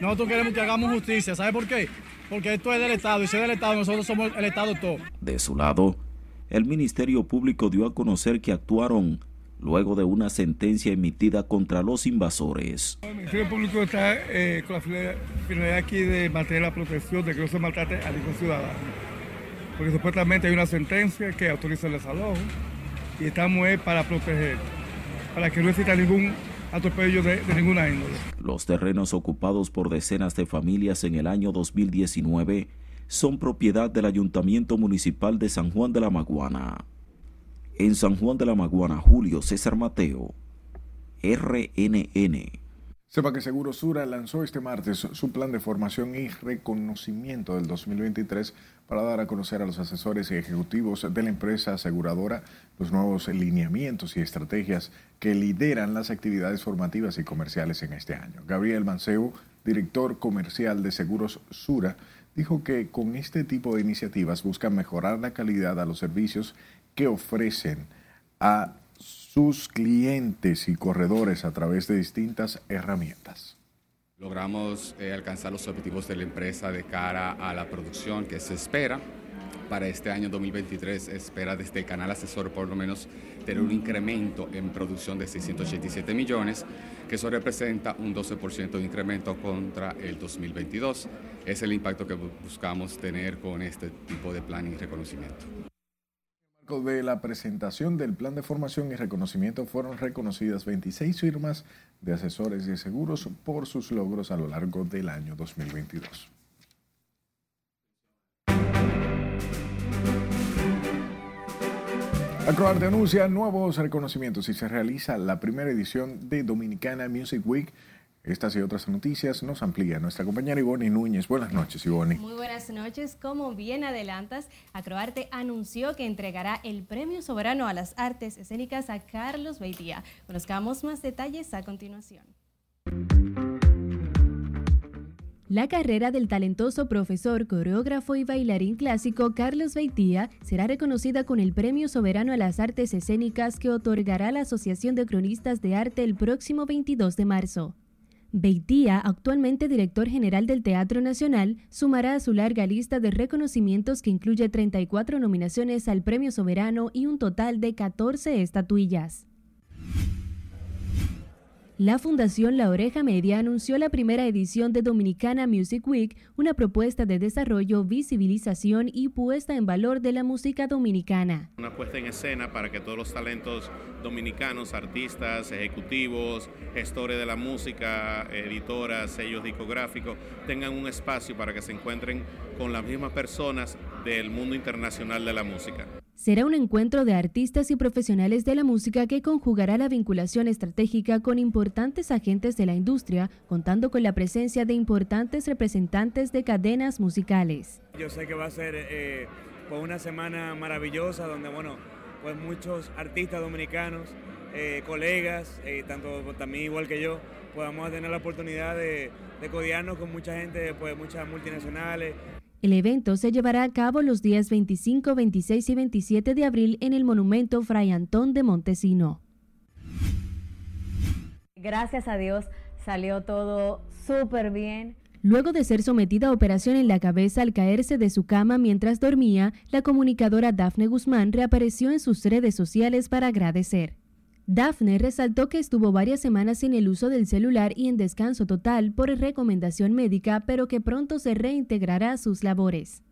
Nosotros queremos que hagamos justicia. ¿Sabe por qué? Porque esto es del Estado y si es del Estado, nosotros somos el Estado todo. De su lado, el Ministerio Público dio a conocer que actuaron luego de una sentencia emitida contra los invasores. El Ministerio Público está eh, con la finalidad aquí de mantener la protección de que no se maltrate a ningún ciudadano. Porque supuestamente hay una sentencia que autoriza el desalojo y estamos para proteger, para que no exista ningún atropello de, de ninguna índole. Los terrenos ocupados por decenas de familias en el año 2019 son propiedad del Ayuntamiento Municipal de San Juan de la Maguana. En San Juan de la Maguana, Julio César Mateo, RNN. Sepa que Seguro Sura lanzó este martes su plan de formación y reconocimiento del 2023 para dar a conocer a los asesores y ejecutivos de la empresa aseguradora los nuevos lineamientos y estrategias que lideran las actividades formativas y comerciales en este año. Gabriel Mancebo, director comercial de Seguros Sura, dijo que con este tipo de iniciativas buscan mejorar la calidad a los servicios que ofrecen a sus clientes y corredores a través de distintas herramientas. Logramos eh, alcanzar los objetivos de la empresa de cara a la producción que se espera. Para este año 2023 espera desde el canal asesor por lo menos tener un incremento en producción de 687 millones, que eso representa un 12% de incremento contra el 2022. Es el impacto que buscamos tener con este tipo de plan y reconocimiento de la presentación del plan de formación y reconocimiento fueron reconocidas 26 firmas de asesores de seguros por sus logros a lo largo del año 2022. Acroarte anuncia nuevos reconocimientos y se realiza la primera edición de Dominicana Music Week estas y otras noticias nos amplía nuestra compañera Ivonne Núñez. Buenas noches, Ivonne. Muy buenas noches. Como bien adelantas, Acroarte anunció que entregará el Premio Soberano a las Artes Escénicas a Carlos Beitía. Conozcamos más detalles a continuación. La carrera del talentoso profesor, coreógrafo y bailarín clásico Carlos Beitía será reconocida con el Premio Soberano a las Artes Escénicas que otorgará la Asociación de Cronistas de Arte el próximo 22 de marzo. Beitía, actualmente director general del Teatro Nacional, sumará a su larga lista de reconocimientos que incluye 34 nominaciones al Premio Soberano y un total de 14 estatuillas. La Fundación La Oreja Media anunció la primera edición de Dominicana Music Week, una propuesta de desarrollo, visibilización y puesta en valor de la música dominicana. Una puesta en escena para que todos los talentos dominicanos, artistas, ejecutivos, gestores de la música, editoras, sellos discográficos, tengan un espacio para que se encuentren con las mismas personas del mundo internacional de la música será un encuentro de artistas y profesionales de la música que conjugará la vinculación estratégica con importantes agentes de la industria, contando con la presencia de importantes representantes de cadenas musicales. Yo sé que va a ser eh, pues una semana maravillosa donde, bueno, pues muchos artistas dominicanos, eh, colegas, eh, tanto también igual que yo, podamos tener la oportunidad de, de codiarnos con mucha gente, pues muchas multinacionales, el evento se llevará a cabo los días 25, 26 y 27 de abril en el monumento Fray Antón de Montesino. Gracias a Dios salió todo súper bien. Luego de ser sometida a operación en la cabeza al caerse de su cama mientras dormía, la comunicadora Dafne Guzmán reapareció en sus redes sociales para agradecer. Daphne resaltó que estuvo varias semanas sin el uso del celular y en descanso total por recomendación médica, pero que pronto se reintegrará a sus labores.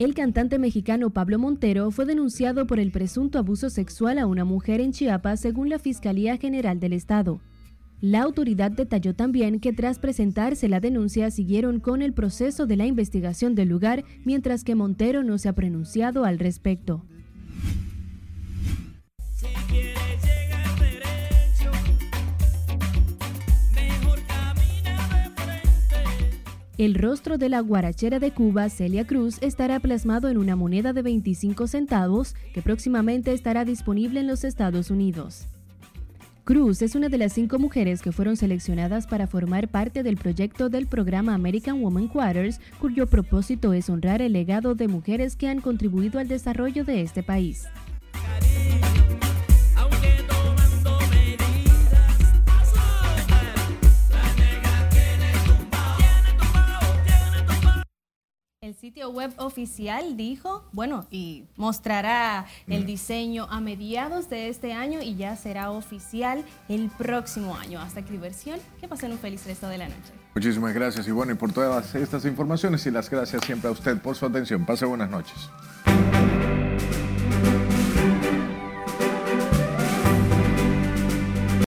El cantante mexicano Pablo Montero fue denunciado por el presunto abuso sexual a una mujer en Chiapas según la Fiscalía General del Estado. La autoridad detalló también que tras presentarse la denuncia siguieron con el proceso de la investigación del lugar, mientras que Montero no se ha pronunciado al respecto. El rostro de la guarachera de Cuba, Celia Cruz, estará plasmado en una moneda de 25 centavos que próximamente estará disponible en los Estados Unidos. Cruz es una de las cinco mujeres que fueron seleccionadas para formar parte del proyecto del programa American Woman Quarters, cuyo propósito es honrar el legado de mujeres que han contribuido al desarrollo de este país. El sitio web oficial dijo, bueno, y mostrará el diseño a mediados de este año y ya será oficial el próximo año. Hasta aquí diversión, que pasen un feliz resto de la noche. Muchísimas gracias y bueno, y por todas estas informaciones y las gracias siempre a usted por su atención. Pase buenas noches.